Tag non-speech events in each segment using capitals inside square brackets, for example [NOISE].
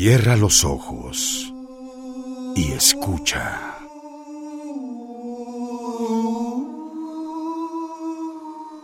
Cierra los ojos y escucha.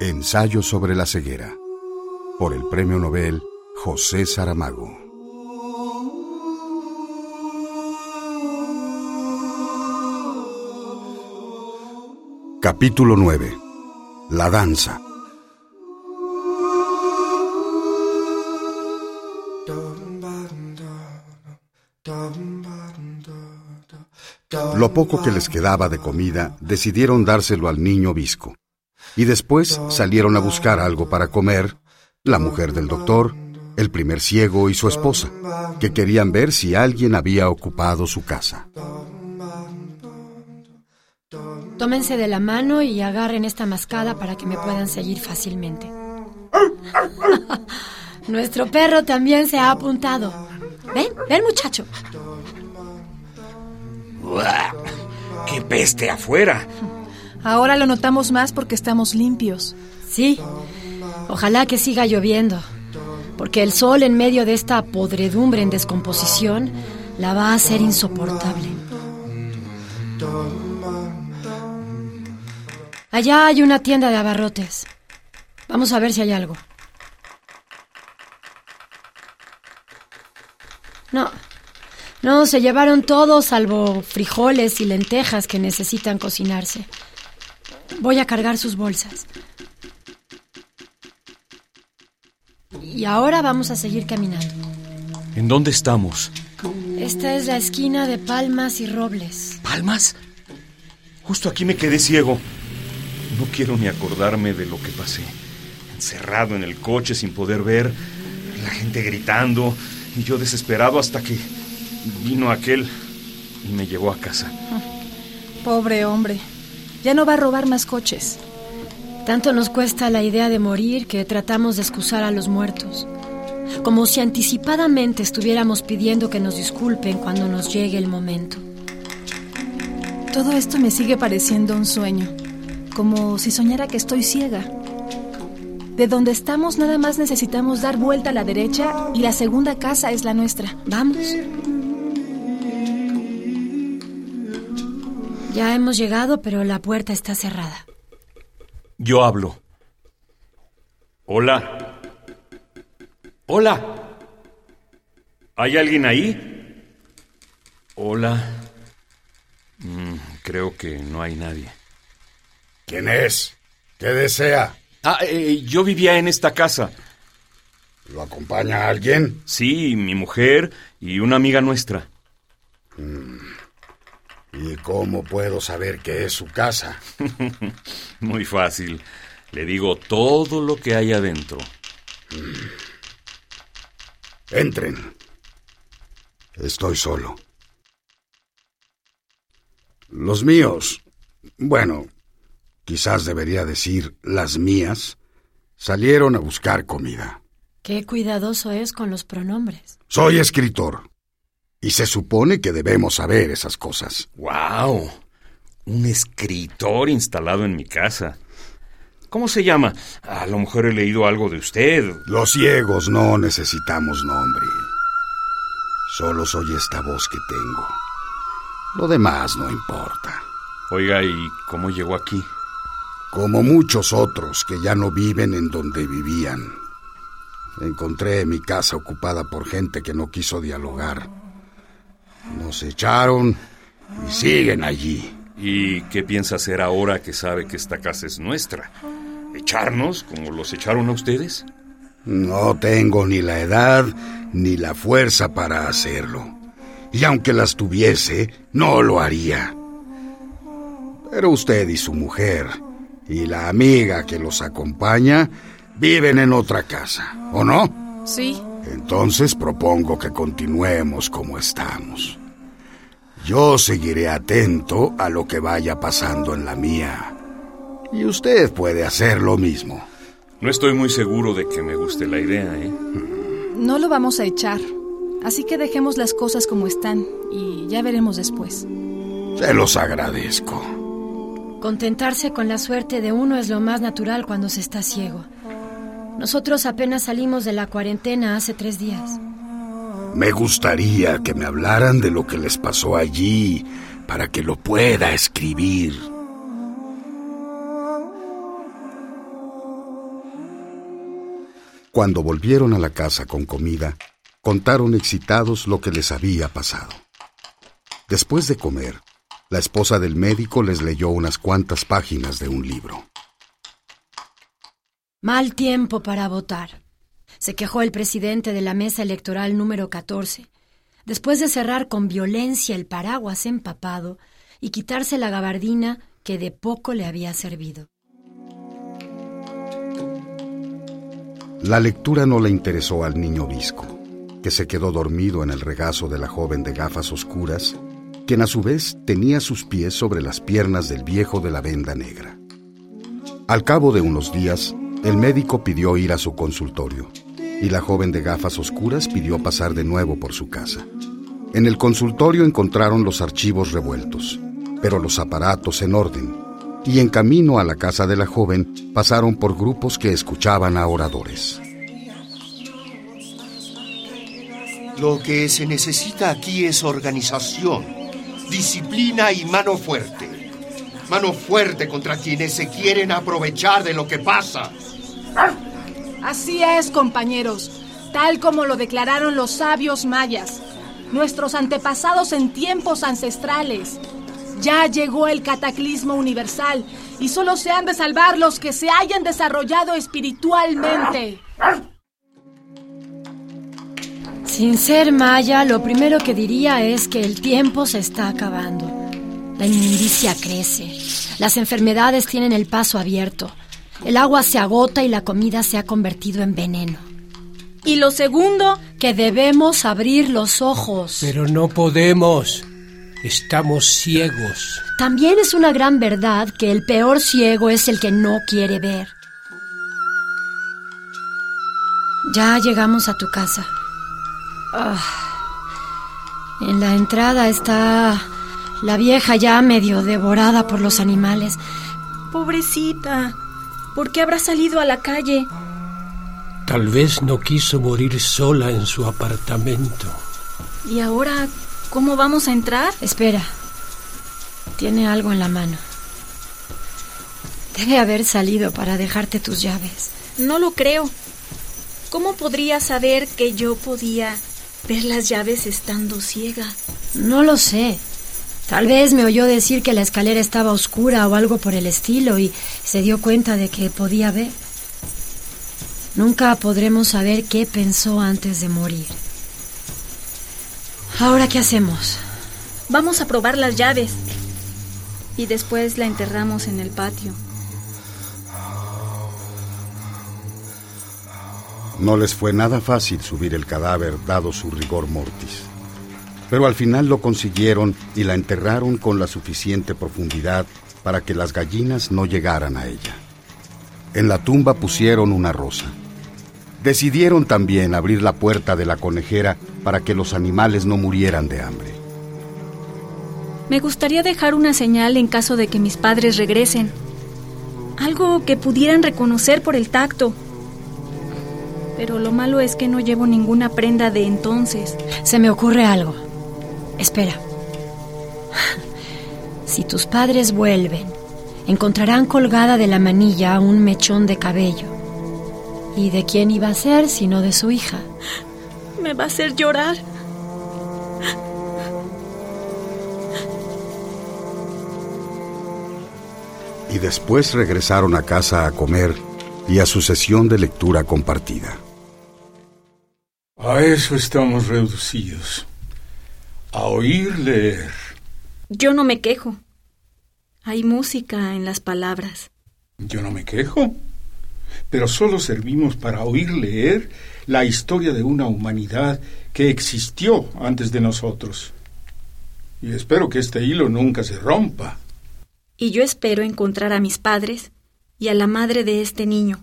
Ensayo sobre la ceguera por el Premio Nobel José Saramago. Capítulo 9. La danza. Lo poco que les quedaba de comida decidieron dárselo al niño Visco. Y después salieron a buscar algo para comer, la mujer del doctor, el primer ciego y su esposa, que querían ver si alguien había ocupado su casa. Tómense de la mano y agarren esta mascada para que me puedan seguir fácilmente. [LAUGHS] Nuestro perro también se ha apuntado. Ven, ven muchacho. ¡Qué peste afuera! Ahora lo notamos más porque estamos limpios. Sí, ojalá que siga lloviendo, porque el sol en medio de esta podredumbre en descomposición la va a hacer insoportable. Allá hay una tienda de abarrotes. Vamos a ver si hay algo. No, no, se llevaron todo salvo frijoles y lentejas que necesitan cocinarse. Voy a cargar sus bolsas. Y ahora vamos a seguir caminando. ¿En dónde estamos? Esta es la esquina de Palmas y Robles. ¿Palmas? Justo aquí me quedé ciego. No quiero ni acordarme de lo que pasé. Encerrado en el coche sin poder ver, la gente gritando y yo desesperado hasta que vino aquel y me llevó a casa. Pobre hombre. Ya no va a robar más coches. Tanto nos cuesta la idea de morir que tratamos de excusar a los muertos. Como si anticipadamente estuviéramos pidiendo que nos disculpen cuando nos llegue el momento. Todo esto me sigue pareciendo un sueño, como si soñara que estoy ciega. De donde estamos nada más necesitamos dar vuelta a la derecha y la segunda casa es la nuestra. Vamos. Ya hemos llegado, pero la puerta está cerrada. Yo hablo. Hola. Hola. ¿Hay alguien ahí? Hola. Mm, creo que no hay nadie. ¿Quién es? ¿Qué desea? Ah, eh, yo vivía en esta casa. ¿Lo acompaña alguien? Sí, mi mujer y una amiga nuestra. ¿Y cómo puedo saber que es su casa? [LAUGHS] Muy fácil. Le digo todo lo que hay adentro. Entren. Estoy solo. Los míos, bueno, quizás debería decir las mías, salieron a buscar comida. Qué cuidadoso es con los pronombres. Soy escritor. Y se supone que debemos saber esas cosas. ¡Wow! Un escritor instalado en mi casa. ¿Cómo se llama? A lo mejor he leído algo de usted. Los ciegos no necesitamos nombre. Solo soy esta voz que tengo. Lo demás no importa. Oiga, ¿y cómo llegó aquí? Como muchos otros que ya no viven en donde vivían. Encontré mi casa ocupada por gente que no quiso dialogar. Nos echaron y siguen allí. ¿Y qué piensa hacer ahora que sabe que esta casa es nuestra? ¿Echarnos como los echaron a ustedes? No tengo ni la edad ni la fuerza para hacerlo. Y aunque las tuviese, no lo haría. Pero usted y su mujer y la amiga que los acompaña viven en otra casa, ¿o no? Sí. Entonces propongo que continuemos como estamos. Yo seguiré atento a lo que vaya pasando en la mía. Y usted puede hacer lo mismo. No estoy muy seguro de que me guste la idea, ¿eh? No lo vamos a echar. Así que dejemos las cosas como están y ya veremos después. Se los agradezco. Contentarse con la suerte de uno es lo más natural cuando se está ciego. Nosotros apenas salimos de la cuarentena hace tres días. Me gustaría que me hablaran de lo que les pasó allí para que lo pueda escribir. Cuando volvieron a la casa con comida, contaron excitados lo que les había pasado. Después de comer, la esposa del médico les leyó unas cuantas páginas de un libro. Mal tiempo para votar. Se quejó el presidente de la mesa electoral número 14, después de cerrar con violencia el paraguas empapado y quitarse la gabardina que de poco le había servido. La lectura no le interesó al niño visco, que se quedó dormido en el regazo de la joven de gafas oscuras, quien a su vez tenía sus pies sobre las piernas del viejo de la venda negra. Al cabo de unos días, el médico pidió ir a su consultorio y la joven de gafas oscuras pidió pasar de nuevo por su casa. En el consultorio encontraron los archivos revueltos, pero los aparatos en orden, y en camino a la casa de la joven pasaron por grupos que escuchaban a oradores. Lo que se necesita aquí es organización, disciplina y mano fuerte. Mano fuerte contra quienes se quieren aprovechar de lo que pasa. Así es, compañeros, tal como lo declararon los sabios mayas, nuestros antepasados en tiempos ancestrales. Ya llegó el cataclismo universal y solo se han de salvar los que se hayan desarrollado espiritualmente. Sin ser maya, lo primero que diría es que el tiempo se está acabando. La inmundicia crece. Las enfermedades tienen el paso abierto. El agua se agota y la comida se ha convertido en veneno. Y lo segundo, que debemos abrir los ojos. Pero no podemos. Estamos ciegos. También es una gran verdad que el peor ciego es el que no quiere ver. Ya llegamos a tu casa. Ah. En la entrada está la vieja ya medio devorada por los animales. Pobrecita. ¿Por qué habrá salido a la calle? Tal vez no quiso morir sola en su apartamento. ¿Y ahora cómo vamos a entrar? Espera. Tiene algo en la mano. Debe haber salido para dejarte tus llaves. No lo creo. ¿Cómo podría saber que yo podía ver las llaves estando ciega? No lo sé. Tal vez me oyó decir que la escalera estaba oscura o algo por el estilo y se dio cuenta de que podía ver. Nunca podremos saber qué pensó antes de morir. Ahora, ¿qué hacemos? Vamos a probar las llaves y después la enterramos en el patio. No les fue nada fácil subir el cadáver dado su rigor mortis pero al final lo consiguieron y la enterraron con la suficiente profundidad para que las gallinas no llegaran a ella. En la tumba pusieron una rosa. Decidieron también abrir la puerta de la conejera para que los animales no murieran de hambre. Me gustaría dejar una señal en caso de que mis padres regresen. Algo que pudieran reconocer por el tacto. Pero lo malo es que no llevo ninguna prenda de entonces. Se me ocurre algo. Espera. Si tus padres vuelven, encontrarán colgada de la manilla un mechón de cabello. ¿Y de quién iba a ser sino de su hija? Me va a hacer llorar. Y después regresaron a casa a comer y a su sesión de lectura compartida. A eso estamos reducidos a oír leer. Yo no me quejo. Hay música en las palabras. Yo no me quejo. Pero solo servimos para oír leer la historia de una humanidad que existió antes de nosotros. Y espero que este hilo nunca se rompa. Y yo espero encontrar a mis padres y a la madre de este niño.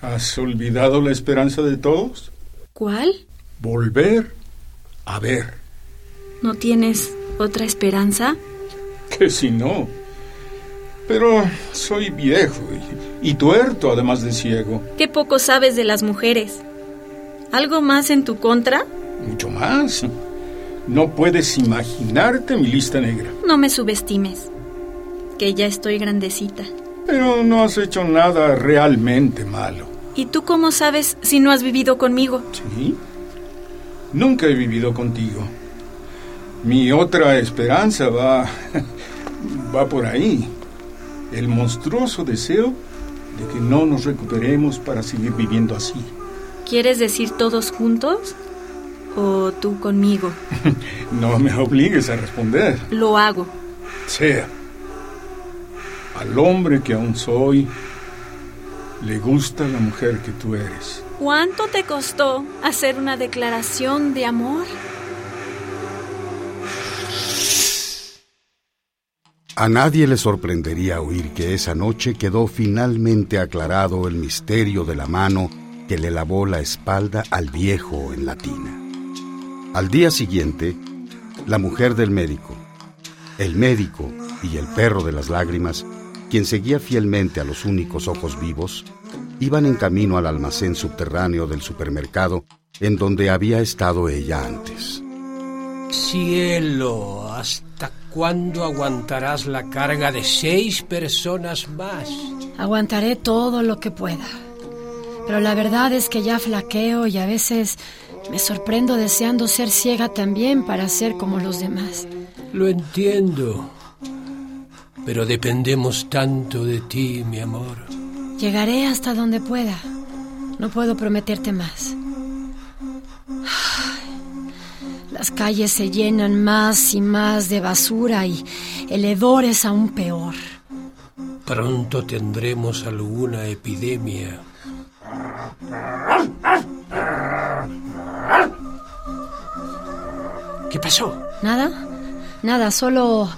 ¿Has olvidado la esperanza de todos? ¿Cuál? Volver a ver. ¿No tienes otra esperanza? Que si no. Pero soy viejo y, y, tuerto, además de ciego. Qué poco sabes de las mujeres. ¿Algo más en tu contra? Mucho más. No puedes imaginarte mi lista negra. No me subestimes, que ya estoy grandecita. Pero no has hecho nada realmente malo. ¿Y tú cómo sabes si no has vivido conmigo? Sí. Nunca he vivido contigo. Mi otra esperanza va [LAUGHS] va por ahí. El monstruoso deseo de que no nos recuperemos para seguir viviendo así. ¿Quieres decir todos juntos? ¿O tú conmigo? [LAUGHS] no me obligues a responder. Lo hago. Sea. Al hombre que aún soy, le gusta la mujer que tú eres. ¿Cuánto te costó hacer una declaración de amor? A nadie le sorprendería oír que esa noche quedó finalmente aclarado el misterio de la mano que le lavó la espalda al viejo en la tina. Al día siguiente, la mujer del médico, el médico y el perro de las lágrimas, quien seguía fielmente a los únicos ojos vivos, iban en camino al almacén subterráneo del supermercado en donde había estado ella antes. Cielo, ¿hasta cuándo aguantarás la carga de seis personas más? Aguantaré todo lo que pueda. Pero la verdad es que ya flaqueo y a veces me sorprendo deseando ser ciega también para ser como los demás. Lo entiendo. Pero dependemos tanto de ti, mi amor. Llegaré hasta donde pueda. No puedo prometerte más. Las calles se llenan más y más de basura y el hedor es aún peor. Pronto tendremos alguna epidemia. ¿Qué pasó? ¿Nada? Nada, solo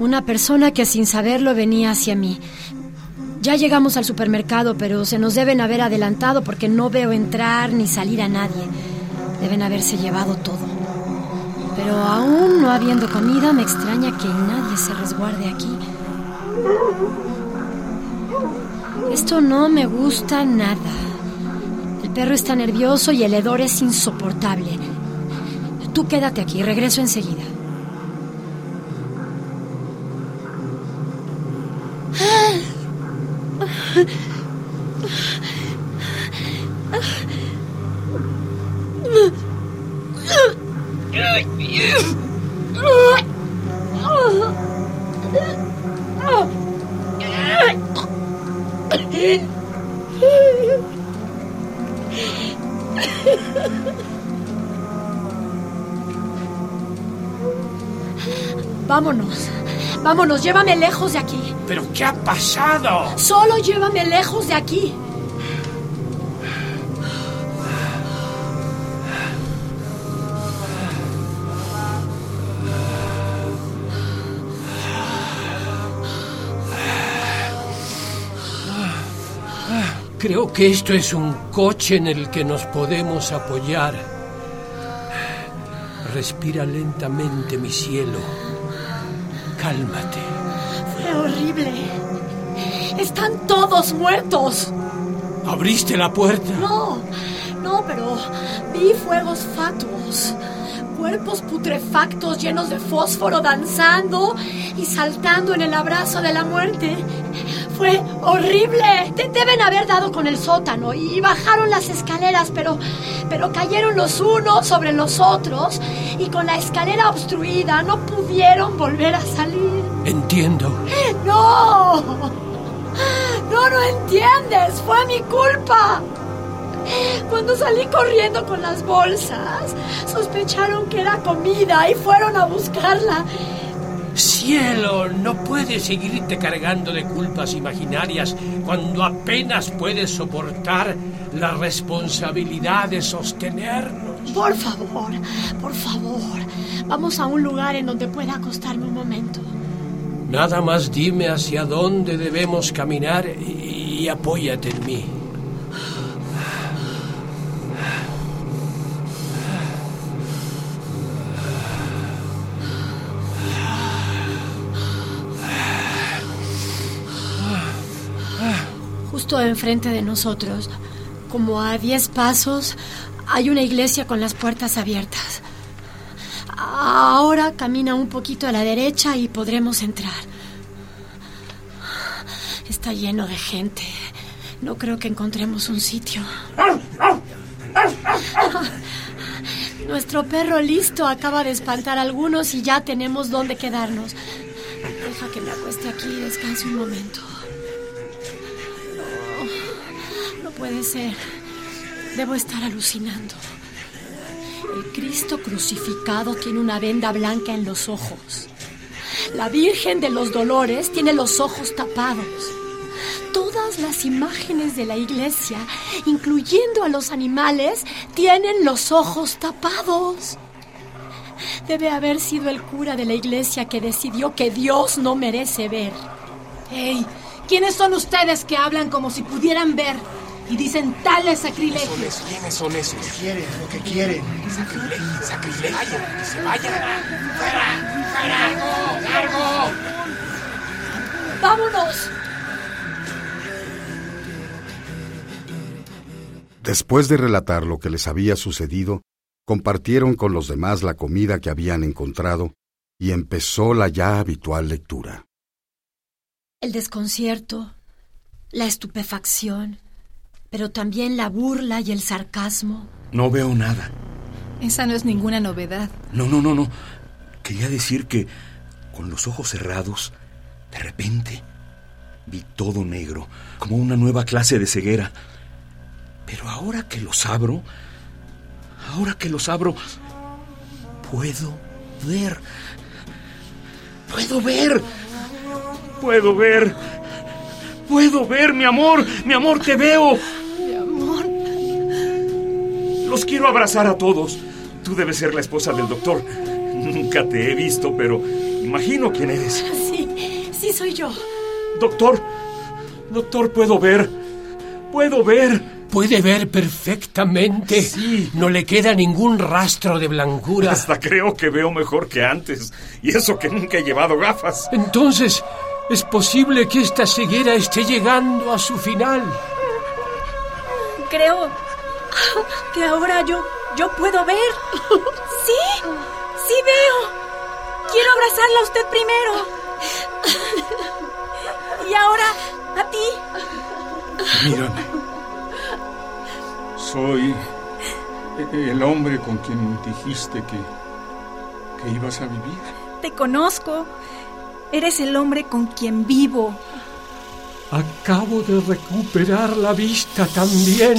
una persona que sin saberlo venía hacia mí. Ya llegamos al supermercado, pero se nos deben haber adelantado porque no veo entrar ni salir a nadie. Deben haberse llevado todo. Pero aún no habiendo comida, me extraña que nadie se resguarde aquí. Esto no me gusta nada. El perro está nervioso y el hedor es insoportable. Tú quédate aquí, regreso enseguida. Vámonos. Vámonos, llévame lejos de aquí. ¿Pero qué ha pasado? Solo llévame lejos de aquí. Creo que esto es un coche en el que nos podemos apoyar. Respira lentamente, mi cielo. Cálmate. Fue horrible. Están todos muertos. ¿Abriste la puerta? No, no, pero vi fuegos fatuos. Cuerpos putrefactos llenos de fósforo danzando y saltando en el abrazo de la muerte. Fue horrible. Te deben haber dado con el sótano y bajaron las escaleras, pero, pero cayeron los unos sobre los otros y con la escalera obstruida no pudieron volver a salir. Entiendo. No. No, no entiendes. Fue mi culpa. Cuando salí corriendo con las bolsas, sospecharon que era comida y fueron a buscarla. Cielo, no puedes seguirte cargando de culpas imaginarias cuando apenas puedes soportar la responsabilidad de sostenernos. Por favor, por favor, vamos a un lugar en donde pueda acostarme un momento. Nada más dime hacia dónde debemos caminar y, y apóyate en mí. Justo enfrente de nosotros Como a diez pasos hay una iglesia con las puertas abiertas. Ahora camina un poquito a la derecha y podremos entrar. Está lleno de gente. No creo que encontremos un sitio. Nuestro perro listo acaba de espantar a algunos y ya tenemos dónde quedarnos. Deja que me acueste aquí y descanse un momento. Puede ser. Debo estar alucinando. El Cristo crucificado tiene una venda blanca en los ojos. La Virgen de los Dolores tiene los ojos tapados. Todas las imágenes de la iglesia, incluyendo a los animales, tienen los ojos tapados. Debe haber sido el cura de la iglesia que decidió que Dios no merece ver. ¡Hey! ¿Quiénes son ustedes que hablan como si pudieran ver y dicen tales sacrilegios? ¿Quiénes son esos? Quieren lo que quieren. Sacrilegio, sacrilegio. Que se vayan. ¡Fuera! ¡Fuera! ¡Largo! ¡Largo! ¡Vámonos! Después de relatar lo que les había sucedido, compartieron con los demás la comida que habían encontrado y empezó la ya habitual lectura. El desconcierto, la estupefacción, pero también la burla y el sarcasmo. No veo nada. Esa no es ninguna novedad. No, no, no, no. Quería decir que con los ojos cerrados, de repente, vi todo negro, como una nueva clase de ceguera. Pero ahora que los abro, ahora que los abro, puedo ver. Puedo ver. Puedo ver. Puedo ver, mi amor. Mi amor, te veo. Los quiero abrazar a todos. Tú debes ser la esposa del doctor. Nunca te he visto, pero imagino quién eres. Sí, sí soy yo. Doctor, doctor, puedo ver. Puedo ver. Puede ver perfectamente. Sí. No le queda ningún rastro de blancura. Hasta creo que veo mejor que antes. Y eso que nunca he llevado gafas. Entonces, es posible que esta ceguera esté llegando a su final. Creo que ahora yo, yo puedo ver. Sí, sí veo. Quiero abrazarla a usted primero. Y ahora a ti. Mírame. Soy el hombre con quien dijiste que, que ibas a vivir. Te conozco. Eres el hombre con quien vivo. Acabo de recuperar la vista también.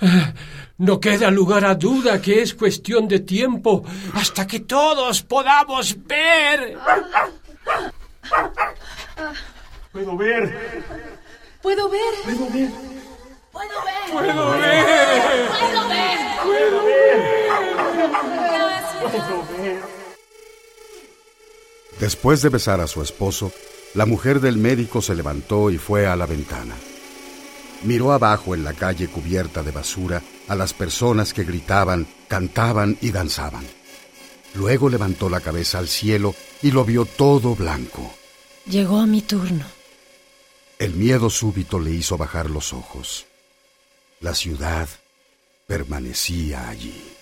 [LAUGHS] No queda lugar a duda que es cuestión de tiempo hasta que todos podamos ver. Puedo ver. Puedo ver. Puedo ver. Puedo ver. Puedo ver. Puedo ver. Puedo ver. Después de besar a su esposo, la mujer del médico se levantó y fue a la ventana. Miró abajo en la calle cubierta de basura a las personas que gritaban, cantaban y danzaban. Luego levantó la cabeza al cielo y lo vio todo blanco. Llegó mi turno. El miedo súbito le hizo bajar los ojos. La ciudad permanecía allí.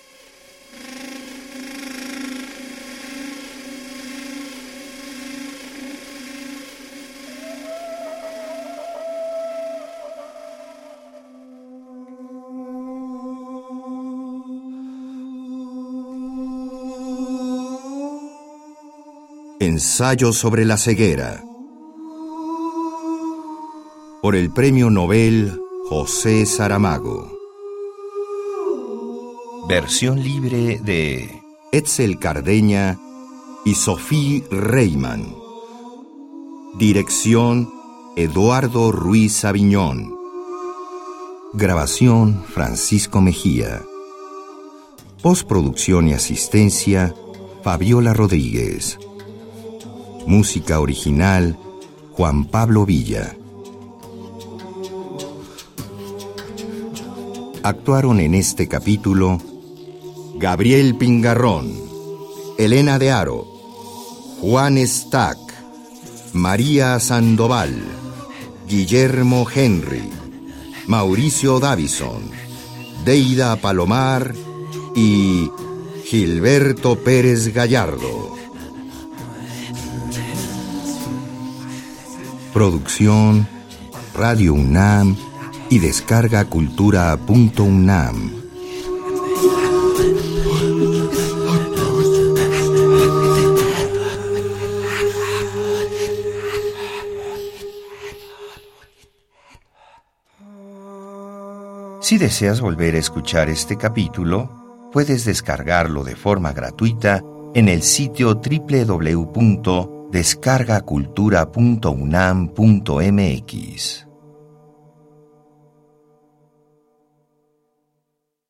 Ensayo sobre la ceguera. Por el Premio Nobel José Saramago. Versión libre de Etzel Cardeña y Sophie Reiman. Dirección Eduardo Ruiz Aviñón. Grabación Francisco Mejía. Postproducción y asistencia Fabiola Rodríguez. Música original Juan Pablo Villa. Actuaron en este capítulo Gabriel Pingarrón, Elena de Aro, Juan Stack, María Sandoval, Guillermo Henry, Mauricio Davison, Deida Palomar y Gilberto Pérez Gallardo. Producción Radio UNAM y descarga cultura.unam. Si deseas volver a escuchar este capítulo, puedes descargarlo de forma gratuita en el sitio www.descargacultura.unam.mx.